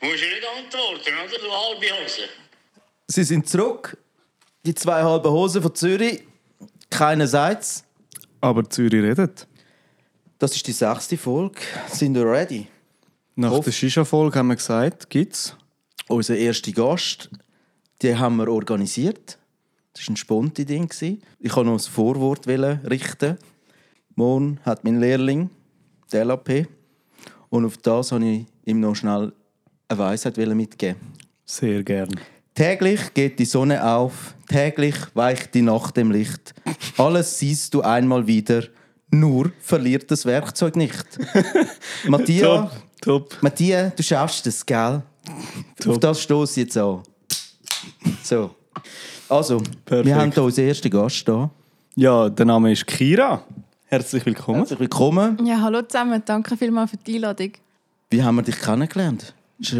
Musst du nicht antworten, oder? Du halbe Hose. Sie sind zurück. Die zwei halben Hosen von Zürich. Keiner sagt's. Aber Zürich redet. Das ist die sechste Folge. Sind wir ready? Nach Hoff- der Shisha-Folge haben wir gesagt, gibt's. Unser erster Gast, den haben wir organisiert. Das war ein sponti Ding. Ich wollte noch ein Vorwort richten. Morgen hat mein Lehrling, der LAP. Und auf das wollte ich ihm noch schnell eine Weisheit wollen mitgeben. Sehr gern. Täglich geht die Sonne auf, täglich weicht die Nacht im Licht. Alles siehst du einmal wieder, nur verliert das Werkzeug nicht. Matthias, top. Matthias, du schaffst das, gell? Auf das stoß jetzt an. So. Also, Perfekt. wir haben hier unseren ersten Gast da. Ja, der Name ist Kira. Herzlich willkommen. Herzlich willkommen. Ja, hallo zusammen. Danke vielmals für die Einladung. Wie haben wir dich kennengelernt? Ist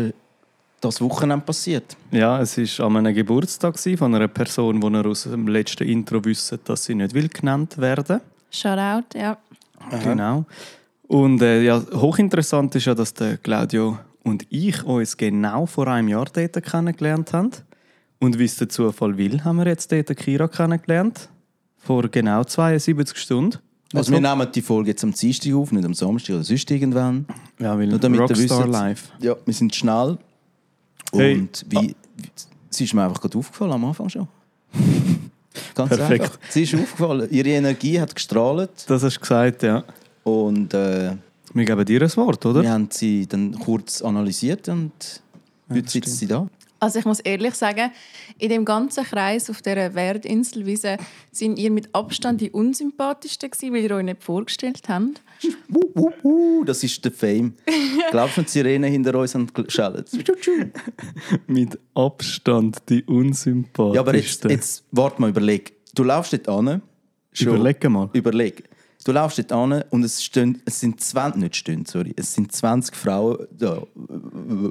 das Wochenende passiert? Ja, es war an einem Geburtstag von einer Person, die ihr aus dem letzten Intro wisst, dass sie nicht will genannt werden Shoutout, ja. Genau. Und äh, ja, hochinteressant ist ja, dass der Claudio und ich uns genau vor einem Jahr dort kennengelernt haben. Und wie es der Zufall will, haben wir jetzt dort Kira kennengelernt. Vor genau 72 Stunden. Also, wir nehmen die Folge jetzt am Dienstag auf, nicht am Samstag oder sonst irgendwann. ja, weil Nur damit Rockstar wisst- Live. Ja, wir sind schnell. Hey. Und wie, wie, sie ist mir einfach gerade aufgefallen am Anfang schon. Ganz Perfekt. einfach. Sie ist aufgefallen. Ihre Energie hat gestrahlt Das hast du gesagt, ja. und äh, Wir geben dir ein Wort, oder? wir haben sie dann kurz analysiert und heute das sitzt sie da. Also ich muss ehrlich sagen, in dem ganzen Kreis auf dieser Werdinselwiese sind ihr mit Abstand die unsympathischsten gewesen, weil ihr euch nicht vorgestellt habt. Uh, uh, uh, das ist der Fame. Glaubst du, die Sirenen hinter uns haben geschellt? Mit Abstand die unsympathischste. Ja, aber jetzt, jetzt warte mal, überleg. Du laufst dort an. Überleg mal. Überleg. Du laufst dort an und es, stehen, es sind 20, nicht stehen, sorry, es sind 20 Frauen da.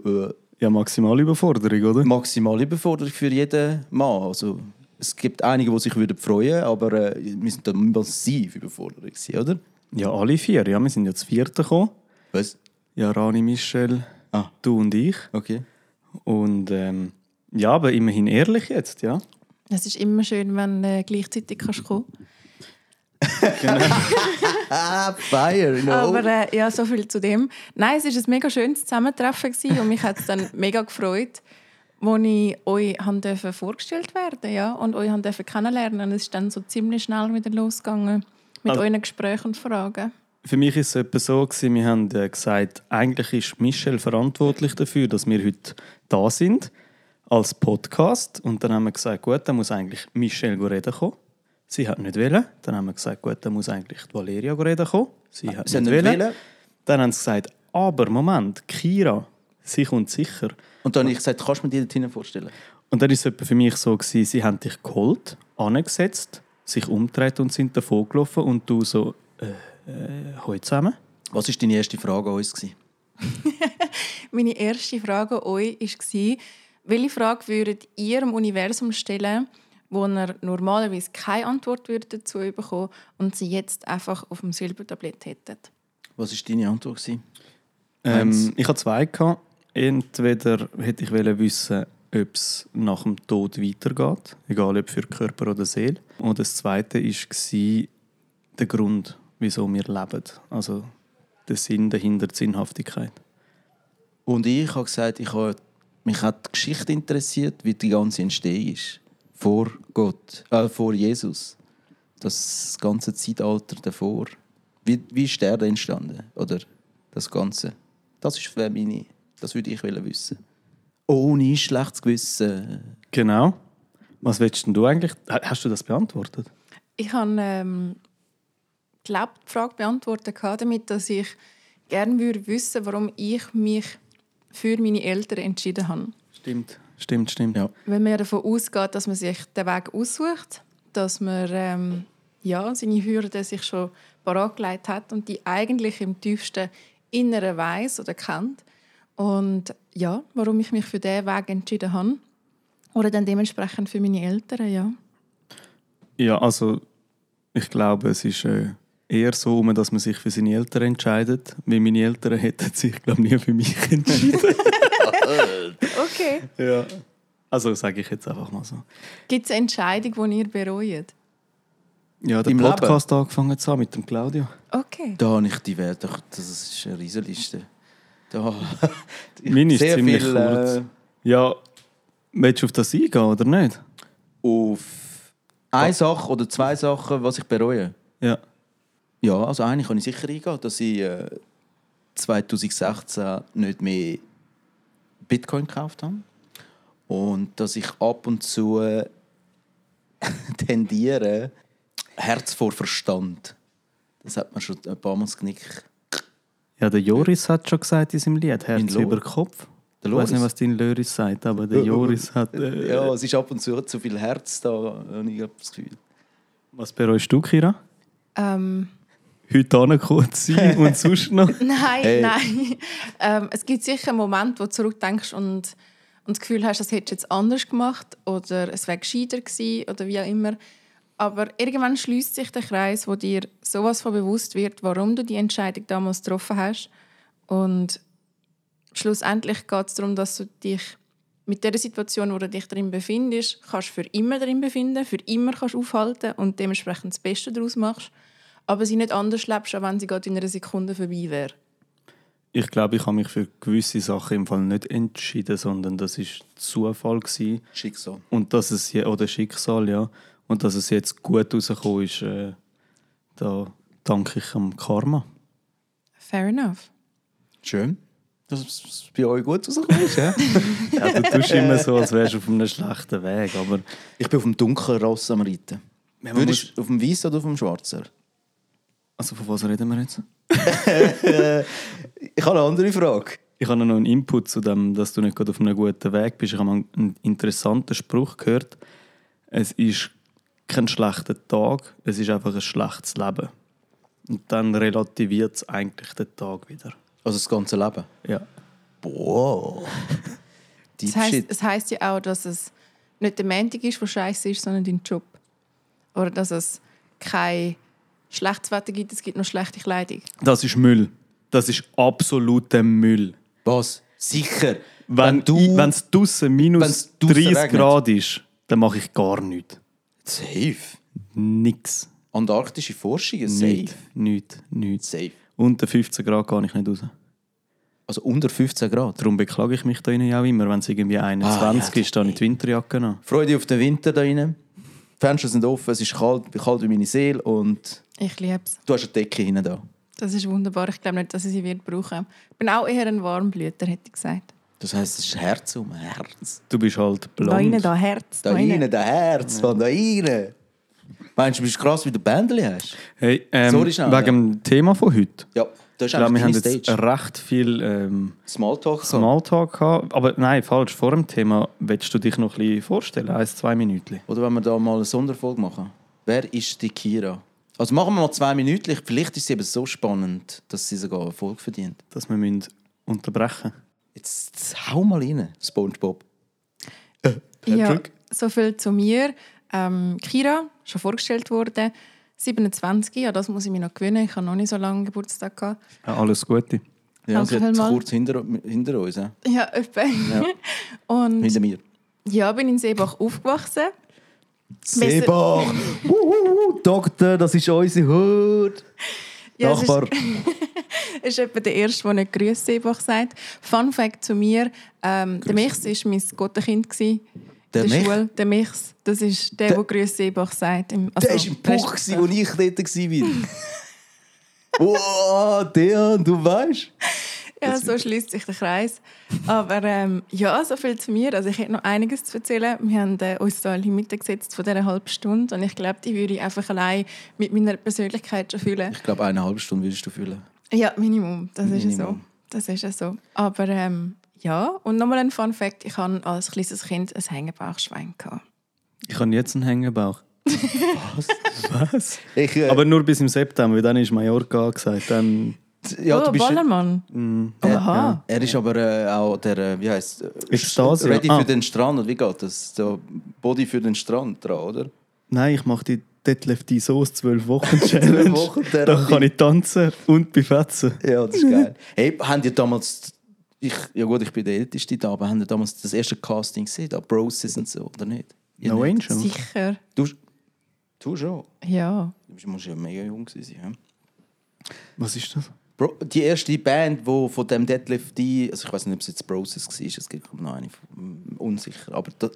Ja, maximale Überforderung, oder? Maximal Überforderung für jeden Mann. Also, es gibt einige, die sich würden freuen aber äh, wir sind da massiv überfordert, gewesen, oder? Ja, alle vier. Ja, wir sind ja zu vierten gekommen. Was? Ja, Rani, Michel, Ah. du und ich. Okay. Und ähm, ja, aber immerhin ehrlich jetzt, ja. Es ist immer schön, wenn du äh, gleichzeitig kannst kommen Ah, fire, no. Aber äh, ja, so viel zu dem. Nein, es war ein mega schönes Zusammentreffen gewesen und mich hat es dann mega gefreut, als ich euch haben dürfen vorgestellt werden ja, und euch haben dürfen kennenlernen. Und es ist dann so ziemlich schnell wieder losgegangen mit Also- euren Gesprächen und Fragen. Für mich war es etwa so, gewesen, wir haben äh, gesagt, eigentlich ist Michel verantwortlich dafür, dass wir heute da sind, als Podcast. Und dann haben wir gesagt, gut, dann muss eigentlich Michel reden kommen. Sie hat nicht wollen. Dann haben wir gesagt, gut, dann muss eigentlich die Valeria reden kommen. Sie hat Sie nicht, nicht wollen. wollen. Dann haben sie gesagt, aber Moment, Kira, sie kommt sicher. Und dann habe ich gesagt, kannst du mir die hinten vorstellen? Und dann war es für mich so, gewesen, sie haben dich geholt, angesetzt, sich umgedreht und sind davon gelaufen und du so, äh, äh, zusammen. Was war deine erste Frage an uns? Gewesen? Meine erste Frage an euch war, welche Frage würdet ihr im Universum stellen, wo ihr normalerweise keine Antwort würdet dazu bekommen und sie jetzt einfach auf dem Silbertablett hättet? Was war deine Antwort? Ähm, ich hatte zwei. Gehabt. Entweder hätte ich wollen wissen, ob es nach dem Tod weitergeht, egal ob für Körper oder Seele. Und das zweite war der Grund, wieso wir leben. Also der Sinn dahinter, die Sinnhaftigkeit. Und ich habe gesagt, ich habe, mich hat die Geschichte interessiert, wie die ganze Entstehung ist. Vor Gott, äh, vor Jesus. Das ganze Zeitalter davor. Wie, wie ist der entstanden? Oder das Ganze? Das ist für meine, das würde ich wollen wissen. Ohne schlechtes Gewissen. Genau. Was willst denn du eigentlich? Ha- Hast du das beantwortet? Ich habe ähm, glaub, die Frage beantwortet damit, dass ich gerne würde wissen, warum ich mich für meine Eltern entschieden habe. Stimmt, stimmt, stimmt. Ja. Wenn man ja davon ausgeht, dass man sich den Weg aussucht, dass man ähm, ja, seine Hürden sich schon parat gelegt hat und die eigentlich im tiefsten Inneren weiß oder kennt. Und ja, warum ich mich für diesen Weg entschieden habe. Oder dann dementsprechend für meine Eltern, ja. Ja, also ich glaube, es ist äh, eher so, dass man sich für seine Eltern entscheidet. Weil meine Eltern hätten sich, glaube nie für mich entschieden. Okay. Ja. Also sage ich jetzt einfach mal so. Gibt es eine Entscheidung, die ihr bereut? Ja, den Im Leben? Podcast angefangen zu haben mit dem Claudio. Okay. Da habe ich die Werte, das ist eine Riesenliste. Da, Meine ist sehr ziemlich viel, kurz. äh, Ja, willst du auf das eingehen oder nicht? auf eine Sache oder zwei Sachen, was ich bereue. Ja. Ja, also eine kann ich sicher eingehen, dass ich äh, 2016 nicht mehr Bitcoin gekauft habe. Und dass ich ab und zu äh, tendiere, Herz vor Verstand. Das hat man schon ein paar Mal das Genick. Ja, der Joris hat schon gesagt in seinem Lied, Herz über Kopf. Ich weiß nicht, was dein Loris sagt, aber der Joris hat... Äh, Ja, es ist ab und zu zu viel Herz da, habe ich das Gefühl. Was bereust du, Kira? Ähm, Heute angekommen zu sein und sonst noch? nein, Hey. nein. Ähm, es gibt sicher einen Moment, wo du zurückdenkst und, und das Gefühl hast, das hättest du jetzt anders gemacht oder es wäre gescheiter gewesen oder wie auch immer. Aber irgendwann schließt sich der Kreis, wo dir sowas von bewusst wird, warum du die Entscheidung damals getroffen hast. Und schlussendlich geht es darum, dass du dich mit der Situation, wo du dich drin befindest, kannst für immer drin befinden, für immer kannst aufhalten und dementsprechend das Beste daraus machst. Aber sie nicht anders lebst, als wenn sie gerade in einer Sekunde vorbei wäre. Ich glaube, ich habe mich für gewisse Sachen im Fall nicht entschieden, sondern das ist Zufall gewesen. Schicksal. und dass es je- oder Schicksal, ja, und dass es jetzt gut rausgekommen ist, äh, da danke ich am Karma. Fair enough. Schön. Dass es bei euch gut rausgekommen ist, ja? Ja, du tust immer so, als wärst du auf einem schlechten Weg, aber Ich bin auf dem dunklen Ross am Reiten. man Würdest du auf dem Weißen oder auf dem Schwarzen? Also von was reden wir jetzt? Ich habe eine andere Frage. Ich habe noch einen Input zu dem, dass du nicht gerade auf einem guten Weg bist. Ich habe einen interessanten Spruch gehört. Es ist kein schlechter Tag, es ist einfach ein schlechtes Leben. Und dann relativiert es eigentlich den Tag wieder. Also das ganze Leben. Ja. Boah. Deep Das heisst, es heisst ja auch, dass es nicht der Montag ist, der scheiße ist, sondern dein Job. Oder dass es kein schlechtes Wetter gibt, es gibt nur schlechte Kleidung. Das ist Müll. Das ist absoluter Müll. Was? Sicher. Wenn du... es draußen minus wenn's draussen 30 regnet. Grad ist, dann mache ich gar nichts. Safe. Nix. Antarktische Forschungen, safe. Nichts. Nichts. Nichts. Safe. Unter 15 Grad gehe ich nicht raus. Also unter 15 Grad. Darum beklage ich mich da innen ja auch immer, wenn es irgendwie 21 Ah, ja, ist, dann ich die Winterjacke an. Freude auf den Winter da. Die Fenster sind offen, es ist kalt, kalt wie meine Seele und Ich liebe es. du hast eine Decke hinten da. Das ist wunderbar. Ich glaube nicht, dass ich sie wird brauchen. Ich bin auch eher ein Warmblüter, hätte ich gesagt. Das heisst, es ist Herz um Herz. Du bist halt blond. Da innen, da Herz. Da rein, da Herz, von da rein. Meinst du, du bist krass, wie du Bändeli hast? Hey, ähm, Sorry, schnell, wegen dem Thema von heute. Ja, das ist Ich glaube, wir haben eigentlich jetzt Stage. recht viel ähm, Smalltalk. gehabt. Smalltalk gehabt. Aber nein, falsch. Vor dem Thema willst du dich noch ein bisschen vorstellen? Eins, zwei Minuten. Oder wenn wir da mal eine Sonderfolge machen. Wer ist die Kira? Also machen wir mal zwei Minuten. Vielleicht ist sie eben so spannend, dass sie sogar Erfolg verdient. Dass wir müssen unterbrechen Jetzt, hau mal rein, Spongebob. Ja, Patrick? so viel zu mir. Ähm, Kira, schon vorgestellt worden. 27, ja, das muss ich mir noch gewöhnen. Ich habe noch nicht so lange Geburtstag gehabt. ja, Alles Gute. Ja, Danke sie hat kurz hinter, hinter uns. Ja. Ja, etwa. Und Hinter mir. ja, bin in Seebach aufgewachsen. Seebach! Uhuhu, Doktor, das ist unsere Hut! Ja, ist- Nachbar. Das ist etwa der Erste, der nicht «Grüß Seebach» sagt. Fun Fact zu mir, ähm, der Michs war mein Gottenkind. gewesen Der der Mich? Schule. Der Michs, das ist der, der «Grüß Seebach» sagt. Im, also, Der war im Buch, als ich dort war. wow, der, du weißt. Ja, so schließt sich der Kreis. Aber ähm, ja, so viel zu mir. Also ich hätte noch einiges zu erzählen. Wir haben äh, uns da Mitte gesetzt von dieser halben Stunde und ich glaube, die würde ich einfach allein mit meiner Persönlichkeit schon fühlen. Ich glaube, eine halbe Stunde würdest du fühlen. Ja, Minimum. Das ist ja so. Minimum. Das ist ja so. Aber ähm, ja, und nochmal ein Fun Fact: Ich hatte als kleines Kind ein Hängebauchschwein. Gehabt. Ich habe jetzt einen Hängebauch. Was? Ich, äh, Aber nur bis im September, weil dann ist Mallorca gesagt. Dann ja, oh, du bist, Ballermann. Mm, Aha. Er ist aber äh, auch der, äh, wie heißt Ekstase, Ready ja. Ah. für den Strand, oder wie geht das? So Body für den Strand dran, oder? Nein, ich mache die Detlef die Soße 12 Wochen Challenge. Wochen da kann ich tanzen und befetzen. Ja, das ist geil. hey, haben die damals ich, ja gut, ich bin der Älteste da, aber haben ihr damals das erste Casting gesehen, da Broses und so, oder nicht? Ihr No nicht? Angel. Sicher. Du, du schon. Ja. Du musst ja mega jung sein. Ja? Was ist das? Bro, die erste Band, die von dem Deadlift die, also ich weiß nicht, ob es jetzt Broses war, es gibt noch eine, mm, unsicher, aber da,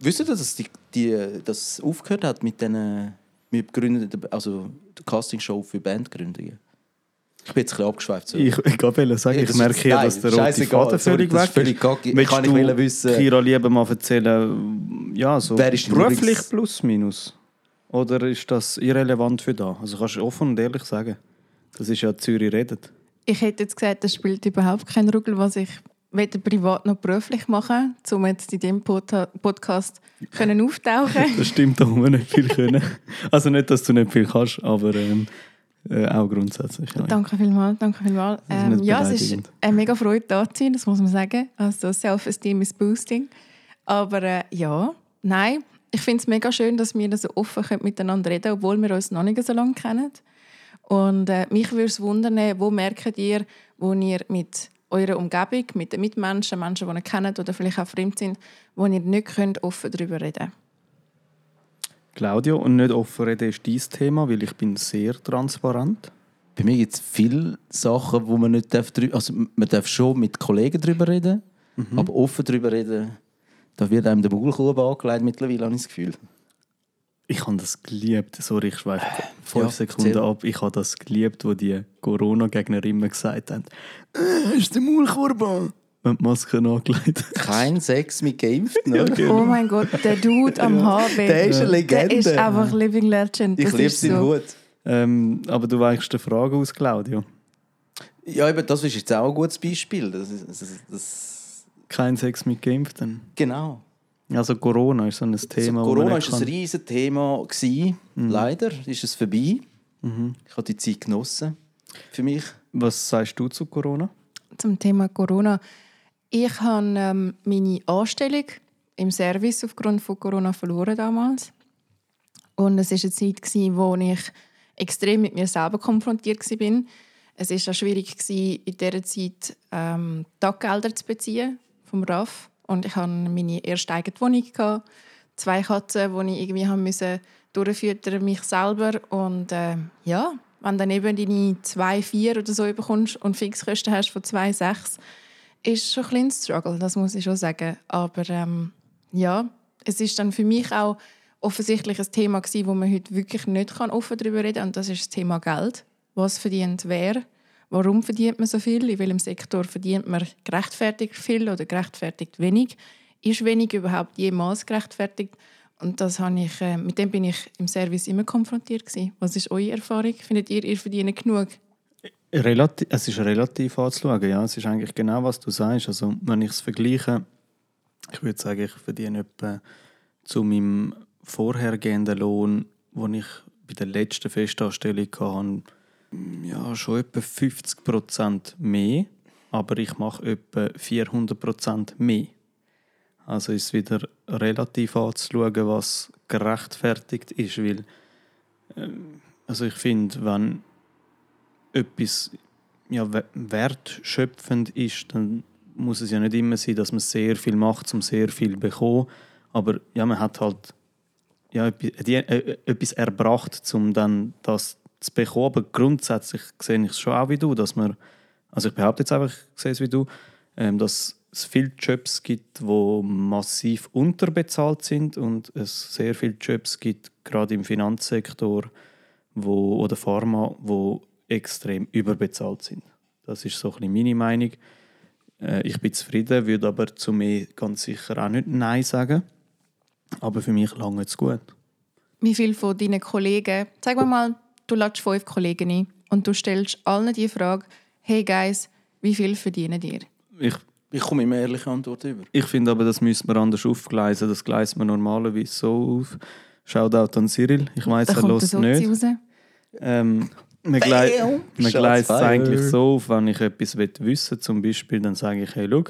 wisst ihr, dass die, die das aufgehört hat mit den mit Gründen, also der Castingshow für Bandgründungen? Ich bin jetzt ein bisschen abgeschweift. So. Ich, ich wollte sagen, ich merke hier, dass der rote Faden völlig ist weg völlig ist. kacke. Willst Kann ich du, wollen wissen- Kira, lieber mal erzählen, ja, so Wer ist dein beruflich Lieblings- plus minus? Oder ist das irrelevant für da? Also kannst du offen und ehrlich sagen. Das ist ja Zürich redet. Ich hätte jetzt gesagt, das spielt überhaupt keine Rolle, was ich weder privat noch beruflich mache, um jetzt in diesem Pod Podcast können auftauchen Das stimmt, da muss man nicht viel können. Also nicht, dass du nicht viel kannst, aber ähm, äh, auch grundsätzlich. Ja. Danke vielmals, danke vielmals. Ähm, ja, es ist eine mega Freude da zu sein, das muss man sagen. Also Self-Esteem ist boosting. Aber äh, ja, nein, ich finde es mega schön, dass wir so offen können miteinander reden obwohl wir uns noch nicht so lange kennen. Und äh, mich würde es wundern, wo merkt ihr, wo ihr mit eurer Umgebung, mit den Mitmenschen, Menschen, die ihr kennt oder vielleicht auch fremd sind, wo ihr nicht könnt offen darüber reden Claudio, und nicht offen reden ist dein Thema, weil ich bin sehr transparent. Bei mir gibt es viele Sachen, wo man nicht darf, also man darf schon mit Kollegen darüber reden, Mhm. aber offen darüber reden, da wird einem der Bugelkuchen angelegt mittlerweile, habe ich das Gefühl. Ich habe das geliebt. Sorry, ich schweife fünf ja, Sekunden erzähl. ab. Ich habe das geliebt, wo die Corona-Gegner immer gesagt haben: äh, «Ist der Maulkorb an?» Wenn die Maske angelegt Kein Sex mit Geimpften, oder? genau. Oh mein Gott, der Dude am HB. Der ist eine Legende. Der ist einfach Living Legend. Ich Das liebe ist seinen so. Hut. ähm, Aber du weichst die Frage aus, Claudio. Ja, eben, das ist jetzt auch ein gutes Beispiel. Das, ist- das, das, Kein Sex mit Geimpften. genau. Also Corona ist so ein Thema, also, wo man Corona war ein riesiges Thema. gewesen. Mhm. Leider ist es vorbei. Ich habe die Zeit genossen. Für mich. Was sagst du zu Corona? Zum Thema Corona. Ich habe ähm, meine Anstellung im Service aufgrund von Corona verloren damals. Und es war eine Zeit, gewesen, wo ich extrem mit mir selber konfrontiert war. Es war auch schwierig, gewesen, in dieser Zeit ähm, Taggelder zu beziehen vom RAF. Und ich hatte meine erste eigene Wohnung. Gehabt. Zwei Katzen, die ich irgendwie haben müssen durchfüttern mich selber. Und äh, ja, wenn dann eben deine 2,4 oder so bekommst und Fixkosten hast von 2,6, ist schon ein kleines Struggle, das muss ich schon sagen. Aber ähm, ja, es ist dann für mich auch offensichtlich ein Thema gewesen, wo man heute wirklich nicht offen darüber reden kann. Und das ist das Thema Geld. Was verdient wer? Warum verdient man so viel? In welchem Sektor verdient man gerechtfertigt viel oder gerechtfertigt wenig? Ist wenig überhaupt jemals gerechtfertigt? Und das habe ich, äh, mit dem bin ich im Service immer konfrontiert gewesen. Was ist eure Erfahrung? Findet ihr, ihr verdient genug? Relativ, es ist relativ anzuschauen, ja. Es ist eigentlich genau, was du sagst. Also, wenn ich es vergleiche, ich würde sagen, ich verdiene etwa zu meinem vorhergehenden Lohn, den ich bei der letzten Festanstellung hatte, ja, schon etwa 50 Prozent mehr. Aber ich mache etwa 400 Prozent mehr. Also ist wieder relativ anzuschauen, was gerechtfertigt ist, weil ähm, also ich finde, wenn etwas ja, we- wertschöpfend ist, dann muss es ja nicht immer sein, dass man sehr viel macht, um sehr viel zu bekommen. Aber ja, man hat halt ja, äh, etwas erbracht, um dann das zu bekommen. Aber grundsätzlich sehe ich es schon auch wie du, dass man, also ich behaupte jetzt einfach, ich sehe es wie du, ähm, dass es viele Jobs gibt, die massiv unterbezahlt sind und es sehr viele Jobs gibt, gerade im Finanzsektor wo, oder Pharma, wo extrem überbezahlt sind. Das ist so ein bisschen meine Meinung. Äh, ich bin zufrieden, würde aber zu mir ganz sicher auch nicht Nein sagen. Aber für mich lange es gut. Wie viele von deinen Kollegen, sag mir mal, du lädst fünf Kollegen ein und du stellst allen die Frage, hey Guys, wie viel verdienen ihr? Ich, Ich komme immer ehrliche Antwort über. ich finde aber, das müsste man anders aufgleisen. Das gleist man normalerweise so auf. Shoutout an Cyril. Ich weiß, er hört Sozi nicht. raus. Ähm, man gleist es eigentlich so auf, wenn ich etwas wissen will, zum Beispiel, dann sage ich, hey, schau,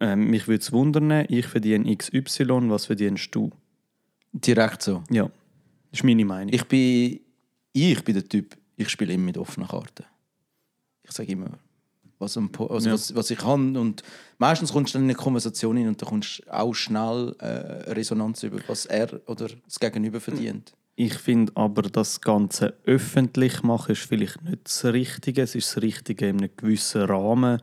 ähm, mich würde es wundern, ich verdiene XY, was verdienst du? Direkt so. Ja, das ist meine Meinung. Ich bin, ich bin der Typ, ich spiele immer mit offenen Karten. Ich sage immer, was, also Ja. was, was ich kann. Und meistens kommst du dann in eine Konversation hin und da kommst du auch schnell äh, Resonanz über, was er oder das Gegenüber verdient. Ich finde aber, das Ganze öffentlich machen ist vielleicht nicht das Richtige. Es ist das Richtige, in einem gewissen Rahmen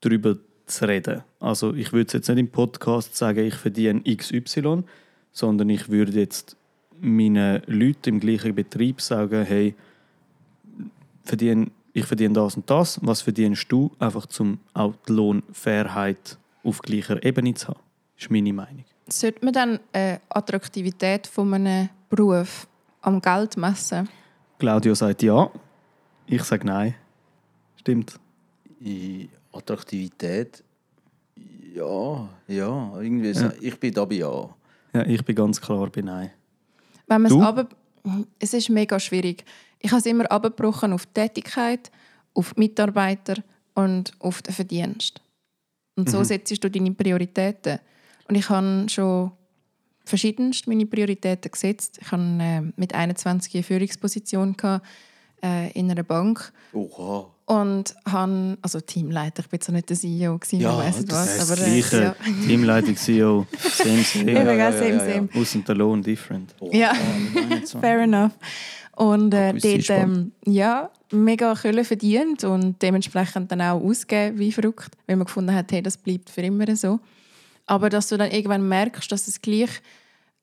darüber zu reden. Also ich würde jetzt nicht im Podcast sagen, ich verdiene XY, sondern ich würde jetzt meinen Leuten im gleichen Betrieb sagen, hey, verdiene, ich verdiene das und das, was verdienst du? Einfach zum auch die Lohnfairheit auf gleicher Ebene zu haben. Das ist meine Meinung. Sollte man dann äh, Attraktivität von einem Beruf am Geld messen? Claudio sagt ja, ich sage nein. Stimmt. Attraktivität, ja, ja, irgendwie, Ja. ich bin da bei ja. Ja, ich bin ganz klar bei nein. Wenn man Du? es aber es ist mega schwierig. Ich habe es immer abgebrochen auf die Tätigkeit, auf die Mitarbeiter und auf den Verdienst. Und so setzt du deine Prioritäten. Und ich habe schon verschiedenst meine Prioritäten gesetzt. Ich hatte äh, mit 21 eine Führungsposition gehabt, äh, in einer Bank Oha. und habe, also Teamleiter, ich bin zwar nicht der CEO, gewesen, Ja, weiss das was, Das aber äh, gleiche. ja. Teamleitung, CEO, same, same. ja, ja, same, ja, same. Außer der Lohn different. Oha, Ja. mit 21. Fair enough. Und äh, dort ähm, ja, mega Kohle verdient und dementsprechend dann auch ausgeben wie verrückt, weil man gefunden hat, hey, das bleibt für immer so. Aber dass du dann irgendwann merkst, dass es gleich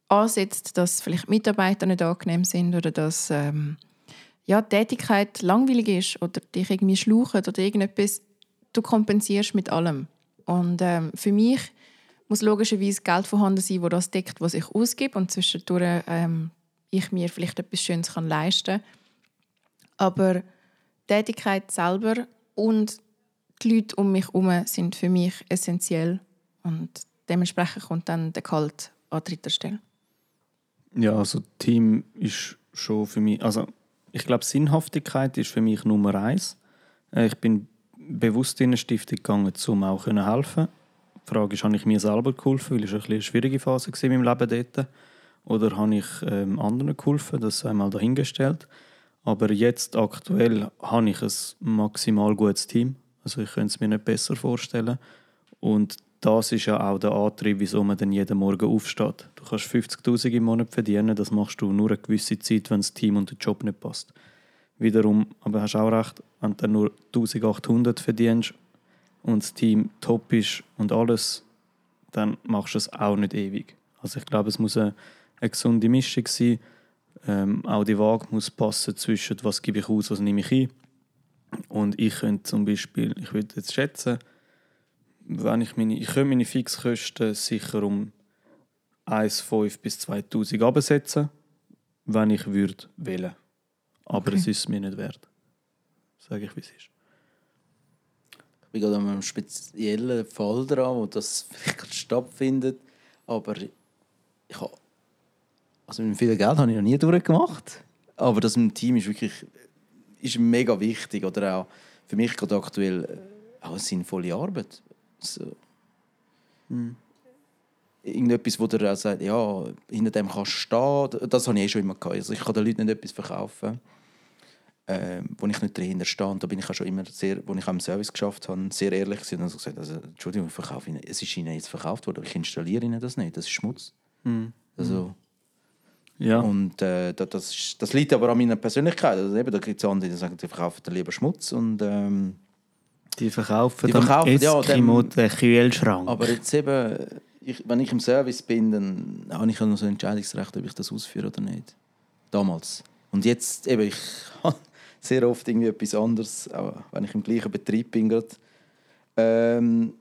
ansetzt, dass vielleicht Mitarbeiter nicht angenehm sind oder dass ähm, ja, die Tätigkeit langweilig ist oder dich irgendwie schlaucht oder irgendetwas, du kompensierst mit allem. Und ähm, für mich muss logischerweise Geld vorhanden sein, wo das deckt, was ich ausgebe und zwischendurch ähm, ich mir vielleicht etwas Schönes kann leisten Aber die Tätigkeit selber und die Leute um mich herum sind für mich essentiell und dementsprechend kommt dann der Kalt an dritter Stelle. Ja, also Team ist schon für mich, also ich glaube Sinnhaftigkeit ist für mich Nummer eins. Äh, Ich bin bewusst in eine Stiftung gegangen, um auch helfen. Die Frage ist, habe ich mir selber geholfen, weil es ein eine schwierige Phase war in meinem Leben dort. Oder habe ich ähm, anderen geholfen, das sei mal dahingestellt. Aber jetzt aktuell habe ich ein maximal gutes Team. Also ich könnte es mir nicht besser vorstellen. Und das ist ja auch der Antrieb, wieso man dann jeden Morgen aufsteht. Du kannst 50'000 im Monat verdienen, das machst du nur eine gewisse Zeit, wenn das Team und der Job nicht passt. Wiederum, aber hast auch recht, wenn du nur 1800 verdienst und das Team top ist und alles, dann machst du es auch nicht ewig. Also ich glaube, es muss eine, eine gesunde Mischung sein. Ähm, auch die Waage muss passen zwischen was gebe ich aus, was nehme ich ein. Und ich könnte zum Beispiel, ich würde jetzt schätzen, wenn ich meine, ich könnte meine Fixkosten sicher um 1,5 bis 2000 absetzen, wenn ich würde wählen. Aber es ist mir nicht wert. Sage ich, wie es ist. Ich bin gerade an einem speziellen Fall dran, wo das vielleicht stattfindet. Aber ich habe. Also mit viel Geld habe ich noch nie durchgemacht. Aber das im Team ist wirklich ist mega wichtig. Oder auch für mich gerade aktuell äh, auch eine sinnvolle Arbeit. So. Irgendetwas, wo der auch sagt, ja, hinter dem kannst du stehen. Das habe ich eh schon immer gehabt. Also ich kann den Leuten nicht etwas verkaufen ähm, wo ich nicht dahinter stand, da bin ich auch schon immer sehr, wo ich auch im Service geschafft habe, sehr ehrlich gewesen und also gesagt, also, Entschuldigung, ich verkaufe Ihnen, es ist Ihnen jetzt verkauft worden, ich installiere Ihnen das nicht, das ist Schmutz. Also, Ja, und äh, das, das, liegt aber an meiner Persönlichkeit. Also, eben, da gibt es andere, die sagen, die verkaufen lieber Schmutz und ähm, die verkaufen Die verkaufen, ja, Eskimo dem- den Kühlschrank. aber jetzt eben, ich, wenn ich im Service bin, dann habe ich ja noch so ein Entscheidungsrecht, ob ich das ausführe oder nicht. Damals. Und jetzt eben, ich habe sehr oft irgendwie etwas anderes, auch wenn ich im gleichen Betrieb bin. Gerade. Ähm,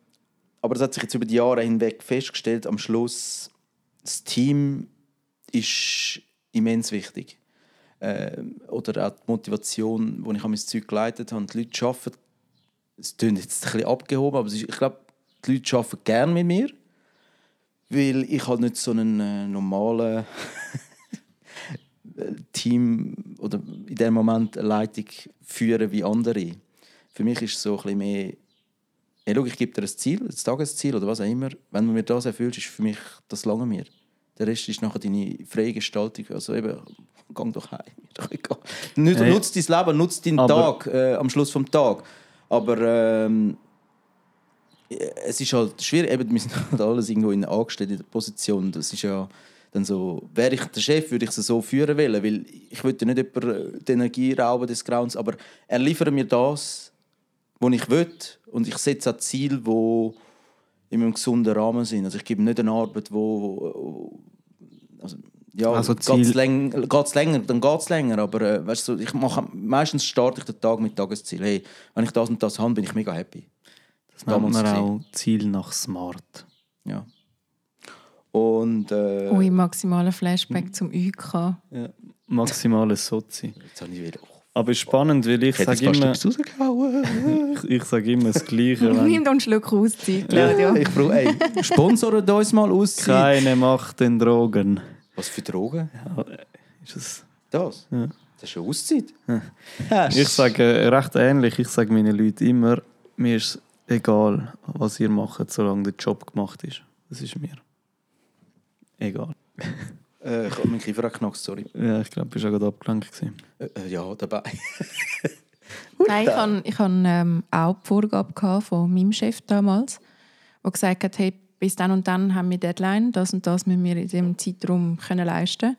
aber es hat sich jetzt über die Jahre hinweg festgestellt, am Schluss, das Team ist immens wichtig. Ähm, oder auch die Motivation, wo ich an mein Zeug geleitet habe. Die Leute arbeiten, es klingt jetzt ein bisschen abgehoben, aber ich glaube, die Leute arbeiten gerne mit mir, weil ich halt nicht so einen äh, normalen Team oder in dem Moment eine Leitung führen wie andere. Für mich ist es so ein bisschen mehr, ja, schau, ich gebe dir ein Ziel, ein Tagesziel oder was auch immer. Wenn du mir das erfüllst, ist für mich, das lange mir. Der Rest ist nachher deine freie Gestaltung. Also eben, geh doch heim. Nicht, Hey. Nutz dein Leben, nutz deinen Aber- Tag äh, am Schluss vom Tag. Aber ähm, es ist halt schwierig, eben, wir sind halt alles irgendwo in angestellter Position. Das ist ja dann so, wäre ich der Chef, würde ich es so führen wollen, weil ich würde nicht jemanden die Energie rauben des Grauens, aber er liefert mir das, was ich will und ich setze auch Ziele, die in einem gesunden Rahmen sind. Also ich gebe nicht eine Arbeit, wo, wo also, ja, Also geht's Ziel- läng, geht's länger, dann geht es länger. Aber äh, weißt du, ich mache, meistens starte ich den Tag mit Tagesziel. Hey, wenn ich das und das habe, bin ich mega happy. Das nennt man auch Ziel nach Smart. Ja. Und äh, Ui, maximaler Flashback zum UK. Ja. Maximales Sozi. jetzt habe ich wieder. Oh, Aber es ist spannend, weil ich ich sage immer, ich, ich sage immer das Gleiche. Wenn Nimm doch einen Schluck Auszeit, Claudia. ich brauche, ey, sponsort uns mal aus. keine Macht den Drogen. Was für Drogen? Ist es Das? Ja. Das ist eine Auszeit. Ja. Ich sage äh, recht ähnlich. Ich sage meinen Leuten immer, mir ist egal, was ihr macht, solange der Job gemacht ist. Das ist mir egal. Äh, ich habe meinen Kiefer geknackt, sorry. Ja, ich glaube, du warst auch gerade abgelenkt. gewesen. Äh, äh, ja, dabei. Nein, ich hatte ich hab, ähm, auch die Vorgabe von meinem Chef damals, der gesagt hat, hey, bis dann und dann haben wir Deadline, das und das müssen wir in diesem Zeitraum können leisten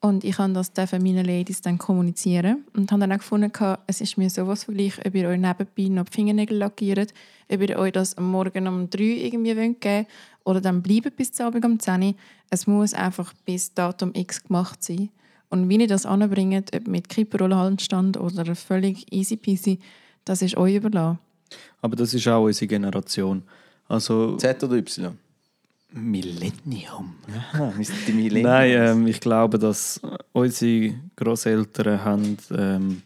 Und ich habe das dürfen meinen Ladies dann kommunizieren und habe dann auch gefunden, es ist mir sowas von gleich, ob ihr euch nebenbei noch die Fingernägel lackiert, ob ihr euch das am Morgen um 3 irgendwie wollt geben oder dann bleiben bis zum Abend um 10 Uhr. Es muss einfach bis Datum X gemacht sein. Und wie ihr das anbringt, ob mit Kipperrollhandstand oder völlig easy peasy, das ist euch überlassen. Aber das ist auch unsere Generation. Also Z oder Y? Millennium. Sind die Millennials. Nein, ähm, ich glaube, dass unsere Großeltern haben ähm,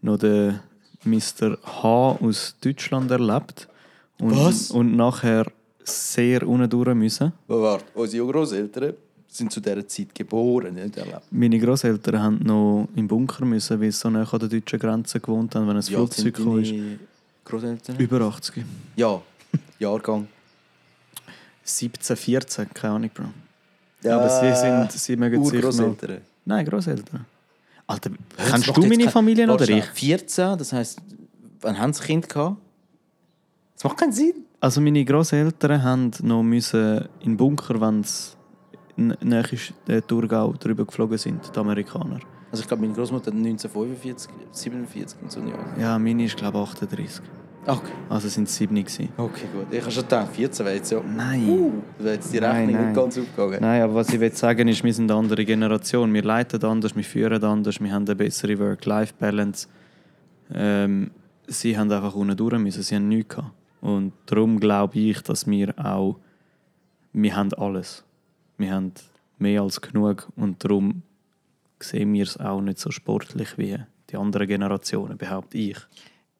noch den Mr. H aus Deutschland erlebt und, Was? und nachher sehr unten müssen. Aber warte, unsere Großeltern sind zu dieser Zeit geboren, nicht erlebt. Meine Großeltern haben noch im Bunker müssen, weil sie so nah an der deutschen Grenze gewohnt haben, wenn ein Flugzeug sind kam. Großeltern? Über 80. Ja, Jahrgang. 17, 14, keine Ahnung, Bro. Ja, Aber sie sind, sie mögen sich noch... Nein, Großeltern. Alter, Das kennst du meine Familie oder ich? 14, das heisst, wann haben sie Kind gehabt? Das macht keinen Sinn. Also meine Großeltern haben noch müssen in den Bunker, wenn sie näher der Thurgau drüber geflogen sind, die Amerikaner. Also ich glaube, meine Großmutter hat 1945, 47 und so ein Jahr. Ja, meine ist glaube ich 38. Okay. Also sind es 7 gewesen. Okay, gut. Ich habe schon gedacht, 14 wäre jetzt ja... Nein. Uh, wäre jetzt die Rechnung nein. nicht ganz aufgegangen. Nein, aber was ich will sagen ist, wir sind eine andere Generation. Wir leiten anders, wir führen anders, wir haben eine bessere Work-Life-Balance. Ähm, sie haben einfach unten durch müssen, sie haben nichts gehabt. Und darum glaube ich, dass wir auch, wir haben alles. Wir haben mehr als genug und darum sehen wir es auch nicht so sportlich wie die anderen Generationen, behaupte ich.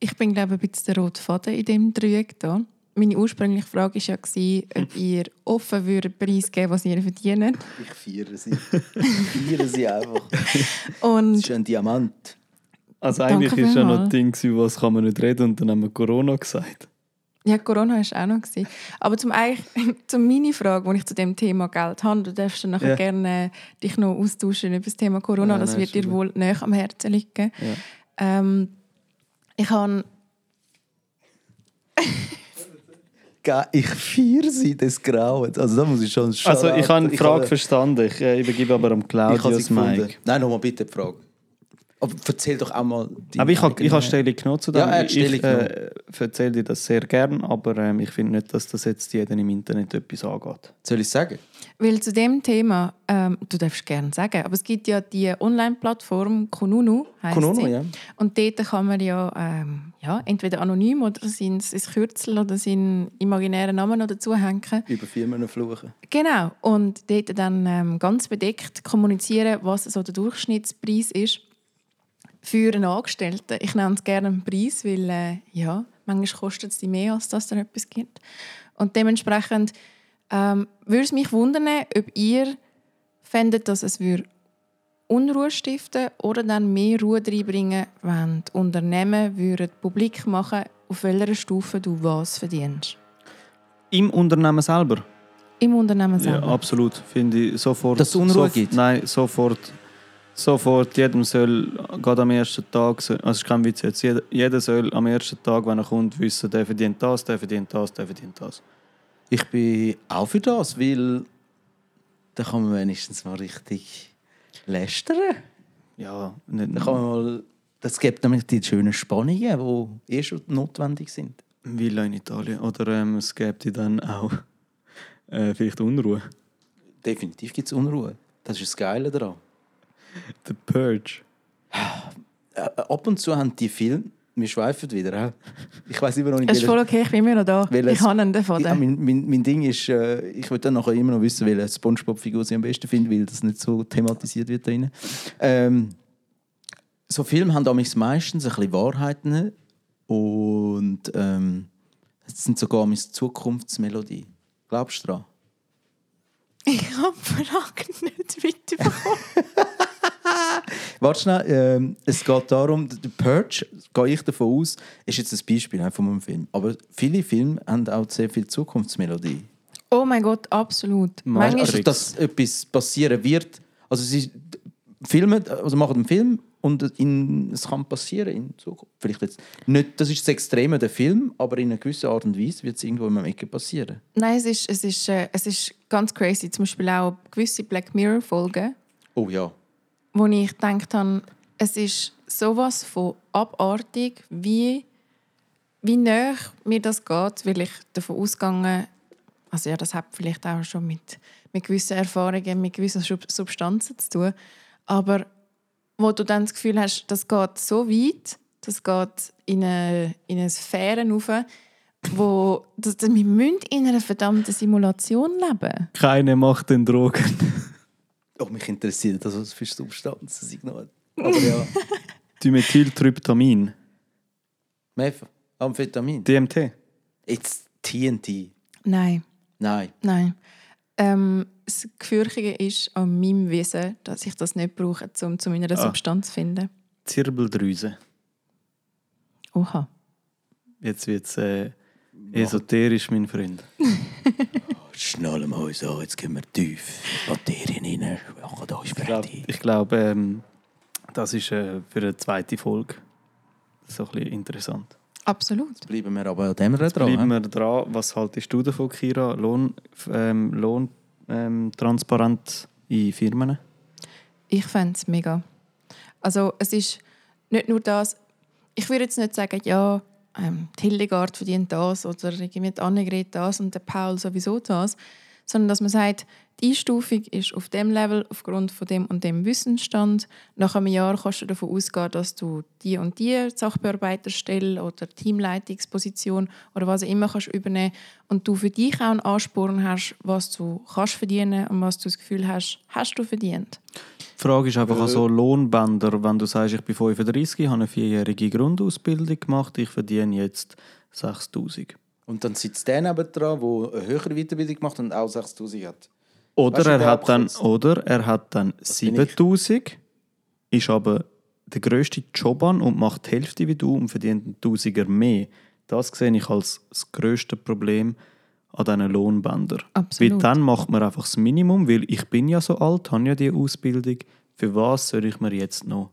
Ich bin, glaube ich, ein bisschen der rote Faden in diesem Dreieck. Da. Meine ursprüngliche Frage war ja, ob ihr offen würdet preisgeben was ihr verdient. Ich feiere sie. Ich feiere sie einfach. Das Und ist ein Diamant. Also eigentlich ist ja noch das Ding, gewesen, was kann man nicht reden und dann haben wir Corona gesagt. ja, Corona war auch noch. Gewesen. Aber zum, zum meine Frage, die ich zu dem Thema Geld habe, du darfst dann nachher Ja. gerne dich noch austauschen über das Thema Corona. Ja, das nein, wird dir wohl näher am Herzen liegen. Ja. Ähm, ich habe Ich feiere sie des Grauens. Also da muss ich schon... Also ich habe die Frage habe- verstanden, ich äh, übergebe aber am Ich Claudius. Mike. Nein, nochmal bitte die Frage. Aber erzähl doch auch mal... deine Aber ich habe ich eigene- Stellung genommen zu dem. Ja, er hat ich Stellung ich äh, erzähle dir das sehr gern, aber ähm, ich finde nicht, dass das jetzt jedem im Internet etwas angeht. Soll ich sagen? Weil zu dem Thema, ähm, du darfst gerne sagen, aber es gibt ja die Online-Plattform Kununu, heisst Kununu, sie. ja. Und dort kann man ja, ähm, ja entweder anonym oder sein Kürzel oder seinen imaginären Namen noch dazu hängen. Über Firmen fluchen. Genau. Und dort dann ähm, ganz bedeckt kommunizieren, was so der Durchschnittspreis ist für einen Angestellten. Ich nenne es gerne einen Preis, weil äh, ja, manchmal kostet es die mehr, als dass es etwas gibt. Und dementsprechend ähm, würde es mich wundern, ob ihr fändet, dass es würde Unruhe stiften oder dann mehr Ruhe reinbringen, wenn die Unternehmen würden publik machen auf welcher Stufe du was verdienst. Im Unternehmen selber? Im Unternehmen Ja, selber. absolut. Finde ich sofort. Dass es Unruhe sof- gibt? Nein, sofort Sofort, jedem soll, gerade am ersten Tag, also es ist kein Witz jetzt, jeder, jeder soll am ersten Tag, wenn er kommt, wissen, der verdient das, der verdient das, der verdient das. Ich bin auch für das, weil da kann man wenigstens mal richtig lästern. Ja, nicht Da kann man mal, das gibt nämlich die schönen Spannungen, die eh schon notwendig sind. Villa in Italien. Oder ähm, es gäbe dann auch äh, vielleicht Unruhe. Definitiv gibt es Unruhe. Das ist das Geile daran. The Purge. Äh, ab und zu haben die Filme, wir schweifen wieder, ich weiß immer noch nicht, Es ist voll okay, ich bin immer noch da. welches- Ich habe einen davon. Ja, mein, mein, mein Ding ist, äh, ich will dann nachher immer noch wissen, welche Spongebob-Figur ich am besten finde, weil das nicht so thematisiert wird da drin. Ähm, so Filme haben damals meistens ein bisschen Wahrheiten und ähm, es sind sogar meine Zukunftsmelodie. Glaubst du daran? Ich habe die Frage nicht weiterbekommen. Warte schnell, ähm, es geht darum, der Purge, gehe ich davon aus, ist jetzt ein Beispiel äh, von einem Film. Aber viele Filme haben auch sehr viel Zukunftsmelodie. oh mein Gott, absolut. Manchmal, Also, dass etwas passieren wird. Also, sie filmen, also machen einen Film und in, es kann passieren in Zukunft. Vielleicht jetzt nicht, das ist das Extreme der Film, aber in einer gewissen Art und Weise wird es irgendwo in einem Ecke passieren. nein, es ist, es, ist, äh, es ist ganz crazy. Zum Beispiel auch gewisse Black Mirror-Folgen, Oh ja. Wo ich gedacht habe, es ist sowas von abartig, wie, wie näher mir das geht, weil ich davon ausgegangen also ja, das hat vielleicht auch schon mit, mit gewissen Erfahrungen, mit gewissen Substanzen zu tun, aber wo du dann das Gefühl hast, das geht so weit, das geht in eine, in eine Sphäre rauf, wo das, wir in einer verdammten Simulation leben. Keine Macht den Drogen. Oh, mich interessiert das, was für Substanzen sie genommen. Aber ja. Dimethyltryptamin. Meth, Amphetamin. DMT. Jetzt TNT. Nein. Nein. Nein. Ähm, das Gefürchtige ist an meinem Wesen, dass ich das nicht brauche, um zu meiner Ah. Substanz zu finden. Zirbeldrüse. Oha. Jetzt wird es äh, esoterisch, mein Freund. Schnallen wir uns an, jetzt gehen wir tief rein. Uns Ich glaube, glaub, ähm, das ist äh, für eine zweite Folge so ein bisschen interessant. Absolut. Bleiben wir aber an dem dran. Bleiben hä? wir dran. Was haltest du davon, Kira? Lohn, ähm, Lohn ähm, transparent in Firmen? Ich fände es mega. Also es ist nicht nur das, ich würde jetzt nicht sagen, ja, ähm, die Hildegard verdient das oder irgendwie die Annegret das und der Paul sowieso das, sondern dass man sagt, die Einstufung ist auf dem Level aufgrund von dem und dem Wissensstand. Nach einem Jahr kannst du davon ausgehen, dass du die und die Sachbearbeiterstelle oder Teamleitungsposition oder was auch immer kannst übernehmen und du für dich auch einen Ansporn hast, was du kannst verdienen und was du das Gefühl hast, hast du verdient. Die Frage ist einfach so Lohnbänder, wenn du sagst, ich bin 35, habe eine vierjährige Grundausbildung gemacht, ich verdiene jetzt 6000. Und dann sitzt der neben dran, der eine höhere Weiterbildung macht und auch 6000 hat. Oder Weißt du, er hat dann, oder er hat dann bin ich. 7000, ist aber der grösste Job an und macht die Hälfte wie du und verdient einen Tausiger mehr. Das sehe ich als das grösste Problem an diesen Lohnbändern. Absolut. Weil dann macht man einfach das Minimum, weil ich bin ja so alt, habe ja die Ausbildung. Für was soll ich mir jetzt noch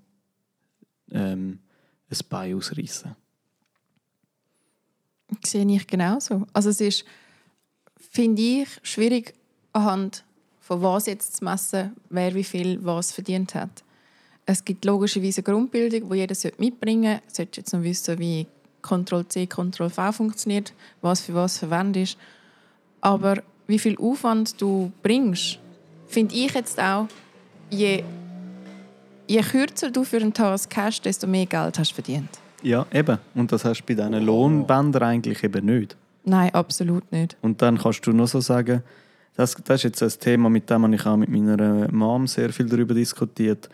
ähm, ein Bein ausreißen? Sehe ich genauso. Also es ist, finde ich, schwierig anhand von was jetzt zu messen, wer wie viel was verdient hat. Es gibt logischerweise eine Grundbildung, die jeder mitbringen sollte. sollte jetzt noch wissen, wie Ctrl-C, Ctrl-V funktioniert, was für was verwendet ist. Aber wie viel Aufwand du bringst, finde ich jetzt auch, je, je kürzer du für einen Task hast, desto mehr Geld hast du verdient. Ja, eben. Und das hast du bei diesen Lohnbändern eigentlich eben nicht. Nein, absolut nicht. Und dann kannst du noch so sagen, das, das ist jetzt ein Thema, mit dem ich auch mit meiner Mom sehr viel darüber diskutiert.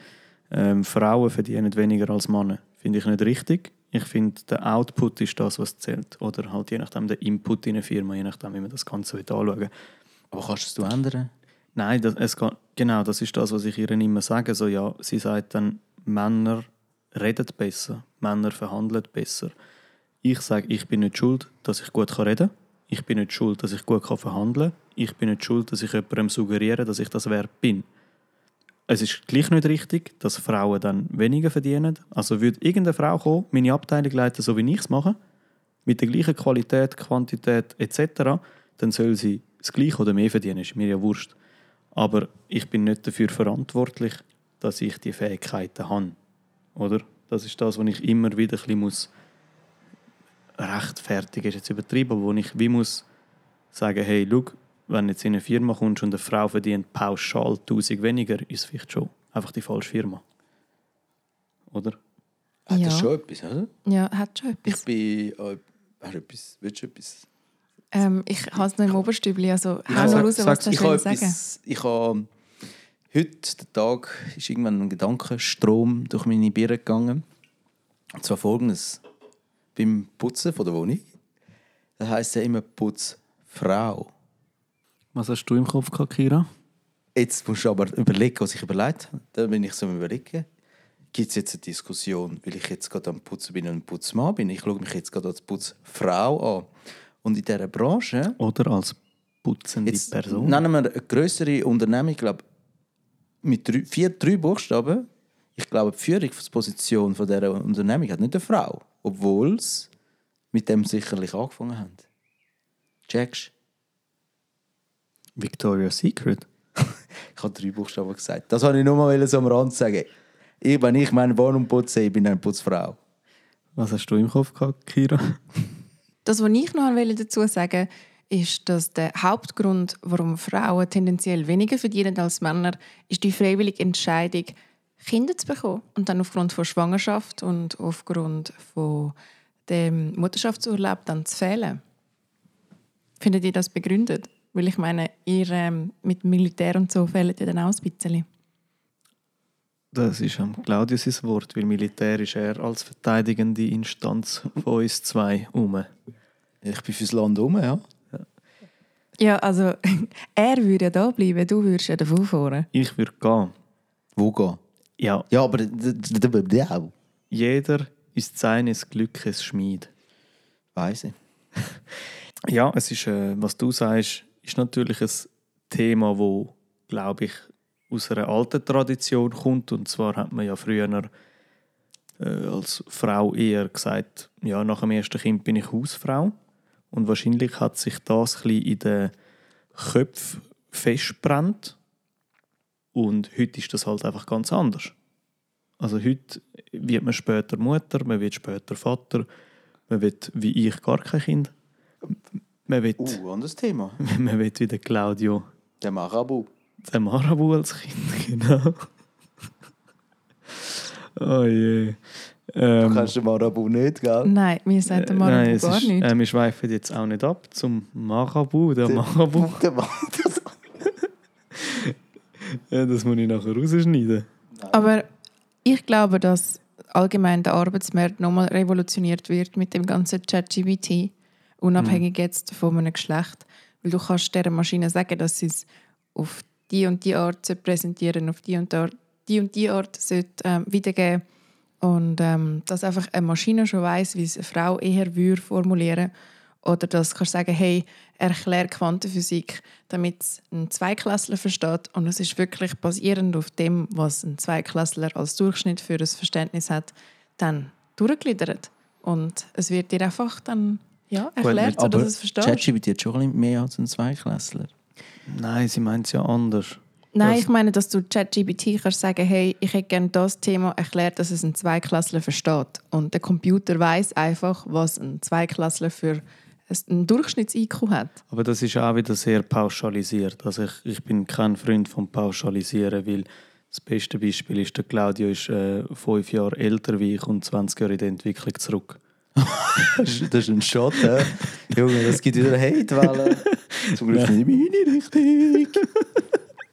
Ähm, Frauen verdienen weniger als Männer. Finde ich nicht richtig. Ich finde, der Output ist das, was zählt. Oder halt je nachdem der Input in eine Firma, je nachdem, wie man das Ganze anschauen will. Aber kannst du es ändern? Nein, das, es geht, genau, das ist das, was ich ihr immer sage. So, ja, sie sagt dann, Männer reden besser, Männer verhandeln besser. Ich sage, ich bin nicht schuld, dass ich gut reden kann. Ich bin nicht schuld, dass ich gut verhandeln kann. Ich bin nicht schuld, dass ich jemandem suggeriere, dass ich das wert bin. es ist gleich nicht richtig, dass Frauen dann weniger verdienen. Also würde irgendeine Frau kommen, meine Abteilung leiten, so wie ich es mache, mit der gleichen Qualität, Quantität etc., dann soll sie das Gleiche oder mehr verdienen, ist mir ja wurscht. Aber ich bin nicht dafür verantwortlich, dass ich die Fähigkeiten habe. Oder? Das ist das, was ich immer wieder ein bisschen muss rechtfertigen, ist jetzt übertrieben, aber wo ich wie muss sagen, hey, schau, wenn jetzt in eine Firma kommst und eine Frau verdient pauschal 1000 weniger, ist es vielleicht schon einfach die falsche Firma. Oder? Hat Ja. das schon etwas, oder? Ja, hat schon Ich etwas. bin... Äh, hast du etwas... Willst du etwas... Ähm, ich habe es noch im Oberstübli, also hau Ja, nur sag- raus, was du Ich sagen etwas... Ich habe... Heute, der Tag, ist irgendwann ein Gedankenstrom durch meine Birne gegangen. Und zwar folgendes. Beim Putzen von der Wohnung, das heisst ja immer Putzfrau. Was hast du im Kopf gehabt, Kira? Jetzt musst du aber überlegen, was ich überlegt habe. Da bin ich so am überlegen. Gibt es jetzt eine Diskussion, weil ich jetzt gerade am Putzen bin und ein Putzmann bin? Ich schaue mich jetzt gerade als Putzfrau an. Und in dieser Branche, Oder als putzende jetzt Person? nennen wir eine größere Unternehmung, ich glaube, mit drei, vier, drei Buchstaben. Ich glaube, die Führungsposition von dieser Unternehmung hat nicht eine Frau. Obwohl es mit dem sicherlich angefangen hat. Checkst Victoria's Secret? Ich habe drei Buchstaben gesagt. Das wollte ich nur mal so am Rand sagen. Ich, wenn ich meine Wohnung putze, ich bin eine Putzfrau. Was hast du im Kopf gehabt, Kira? Das, was ich noch dazu sagen ist, dass der Hauptgrund, warum Frauen tendenziell weniger verdienen als Männer, ist die freiwillige Entscheidung, Kinder zu bekommen. Und dann aufgrund von Schwangerschaft und aufgrund von dem Mutterschaftsurlaub dann zu fehlen. Findet ihr das begründet? Weil ich meine, ihr ähm, mit Militär und so fehlt ihr dann auch ein bisschen. Das ist am Claudius Wort, weil Militär ist er als verteidigende Instanz von uns zwei um. Ich bin fürs Land um, ja. Ja, also er würde ja da bleiben, du würdest ja davon fahren. Ich würde gehen. Wo gehen? Ja, Ja, aber auch. jeder ist seines Glückes Schmied. Weiss ich. Ja, es ist, äh, was du sagst, ist natürlich ein Thema, wo, glaube ich, aus einer alten Tradition kommt. Und zwar hat man ja früher äh, als Frau eher gesagt, ja, nach dem ersten Kind bin ich Hausfrau. Und wahrscheinlich hat sich das ein in den Köpfen festbrennt. Und heute ist das halt einfach ganz anders. Also heute wird man später Mutter, man wird später Vater, man wird wie ich gar kein Kind. Man wird, Uh, anderes Thema. man wird wie der Claudio, Der Marabu. der Marabu als Kind, genau. oh je. Du Ähm, kennst den Marabu nicht, gell? Nein, mir sagt der äh, Marabu nein, es gar ist, nicht. Äh, wir schweifen jetzt auch nicht ab zum Marabu. Der Marabu, Der das- ja, das muss ich nachher rausschneiden. Aber ich glaube, dass allgemein der Arbeitsmarkt nochmal revolutioniert wird mit dem ganzen ChatGPT, unabhängig jetzt von einem Geschlecht. Weil du kannst dieser Maschine sagen, dass sie es auf die und die Art sollte präsentieren, auf die und die Art, die, und die Art sollte, ähm, wiedergeben. Und ähm, dass einfach eine Maschine schon weiß, wie es eine Frau eher würde formulieren Oder dass du kannst sagen, hey, erklär Quantenphysik, damit es ein Zweiklässler versteht. Und es ist wirklich basierend auf dem, was ein Zweiklässler als Durchschnitt für ein Verständnis hat, dann durchgliedert. Und es wird dir einfach dann ja, erklärt, Aber sodass es verstehst. ChatGPT hat schon ein bisschen mehr als ein Zweiklässler. Nein, sie meint es ja anders. Nein, Das- ich meine, dass du ChatGPT kannst sagen, hey, ich hätte gerne das Thema erklärt, dass es ein Zweiklässler versteht. Und der Computer weiß einfach, was ein Zweiklässler für ein Durchschnitts-IQ hat. Aber das ist auch wieder sehr pauschalisiert. Also ich, ich bin kein Freund vom Pauschalisieren, weil das beste Beispiel ist, der Claudio ist äh, fünf Jahre älter wie ich und 20 Jahre in der Entwicklung zurück. Das ist, das ist ein Shot, hä? Junge, das gibt wieder Hate-Wellen. Zum Glück nicht in meine Richtung.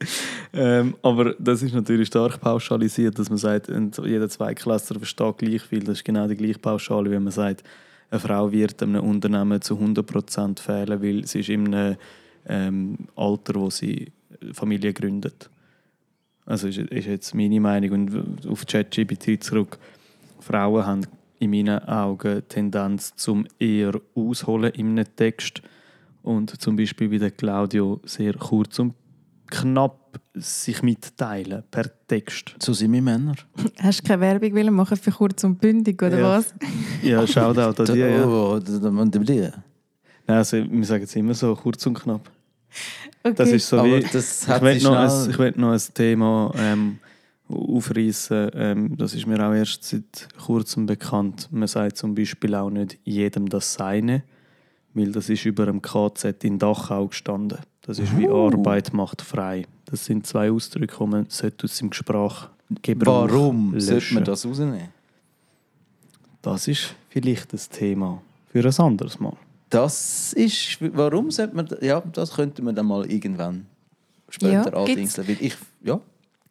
Ähm, aber das ist natürlich stark pauschalisiert, dass man sagt, jeder Zweiklässler versteht gleich viel. Das ist genau die gleiche Pauschale, wie man sagt, eine Frau wird einem Unternehmen zu 100% fehlen, weil sie ist in einem ähm, Alter, wo sie Familie gründet. Also ist, ist jetzt meine Meinung. Und auf ChatGPT zurück. Frauen haben in meinen Augen Tendenz zum eher ausholen in einem Text und zum Beispiel wie der Claudio sehr kurz und knapp sich mitteilen per Text. So sind wir Männer. Hast du keine Werbung wollen machen für kurz und bündig, oder Ja. was? Ja, Shoutout an die. Ja. Oh, da- da- da- da- Nein, also, wir sagen es immer so, kurz und knapp. Okay. Das ist so Aber wie... das Ich will noch, ein, schnell... ich will noch ein Thema ähm, aufreißen. Ähm, das ist mir auch erst seit kurzem bekannt. Man sagt zum Beispiel auch nicht jedem das Seine, weil das ist über dem KZ in Dachau gestanden. Das ist wie Oh. Arbeit macht frei. Das sind zwei Ausdrücke, die man sollte aus dem Sprachgebrauch Warum sollte löschen. man das rausnehmen? Das ist vielleicht das Thema für ein anderes Mal. Das ist... Warum sollte man... Ja, das könnte man dann mal irgendwann später Ja, andingseln. Weil ich... Ja,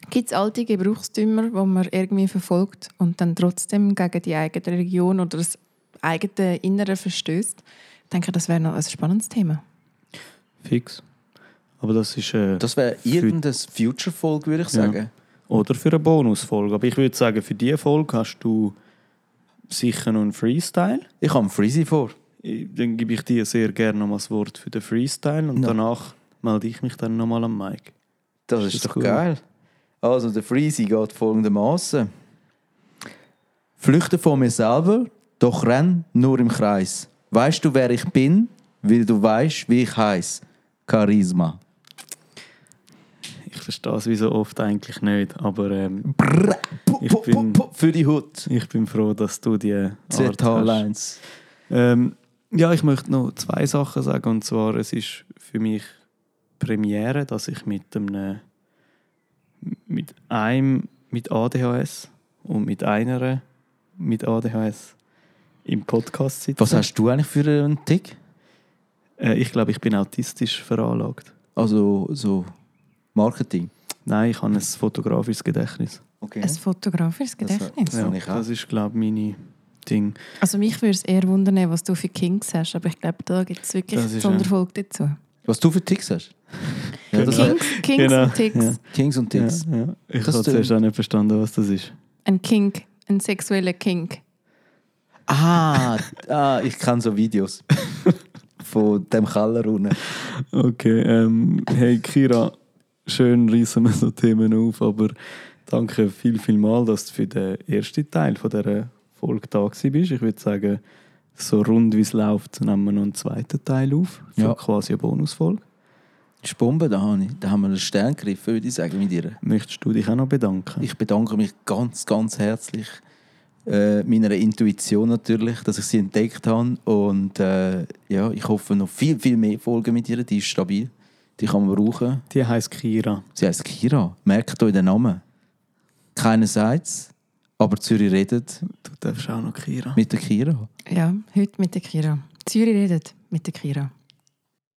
Gibt es alte Gebrauchstümer, die man irgendwie verfolgt und dann trotzdem gegen die eigene Religion oder das eigene Innere verstößt? Ich denke, das wäre noch ein spannendes Thema. Fix. Aber das ist... Äh, das wäre irgendeine Future-Folge, würde ich sagen. Oder für eine Bonusfolge. Aber ich würde sagen, für diese Folge hast du sicher noch einen Freestyle. Ich habe einen Freezy vor. Dann gebe ich dir sehr gerne noch mal das Wort für den Freestyle und Ja. danach melde ich mich dann nochmal am Mic. Das Ist ist, doch cool? geil. Also, der Freezy geht folgendermaßen: Flüchte vor mir selber, doch renn nur im Kreis. Weißt du, wer ich bin? Weil du weißt, wie ich heiß. Charisma. Ich verstehe es wie so oft eigentlich nicht, aber ähm, Brrr, pu, Ich bin- für die Hut. ich bin froh, dass du die Art hast. ZH-Lines. Ähm, ja, ich möchte noch zwei Sachen sagen. Und zwar, es ist für mich Premiere, dass ich mit einem mit einem mit ADHS und mit einer mit ADHS im Podcast sitze. Was hast du eigentlich für einen Tick? Äh, ich glaube, ich bin autistisch veranlagt. Also, so Marketing. Nein, ich habe ein fotografisches Gedächtnis. Okay. Ein fotografisches Das- Gedächtnis. Ja. habe ich auch. das ist, glaube ich, meine Ding. Also mich würde es eher wundern, was du für Kings hast, aber ich glaube, da gibt es wirklich Das eine Sonderfolge dazu. Was du für Ticks hast? Ja, das Genau. Kings, Kings Genau, und Ticks. ja. Kings und Ja, Ticks. ja. Ich Das habe zuerst auch nicht verstanden, was das ist. Ein Kink, ein sexueller Kink. Ah, ah, ich kenne so Videos. Von dem Keller unten. Okay, ähm, hey Kira, schön reißen wir so Themen auf, aber danke viel, viel mal, dass du für den ersten Teil von dieser Folge da bist. Ich würde sagen, so rund wie es läuft, nehmen wir noch einen zweiten Teil auf. Für Ja. quasi eine Bonusfolge. Das ist Bombe, da, habe ich. da haben wir einen Stern gegriffen, würde ich sagen, mit ihr. Möchtest du dich auch noch bedanken? Ich bedanke mich ganz, ganz herzlich äh, meiner Intuition natürlich, dass ich sie entdeckt habe. Und äh, ja, ich hoffe noch viel, viel mehr Folgen mit ihr. Die ist stabil. Die kann man brauchen. Die heisst Kira. Sie heißt Kira. Merkt euch den Namen. Keiner sagt es, aber Zürich redet Du darfst auch noch Kira. mit der Kira. Ja, heute mit der Kira. Zürich redet mit der Kira.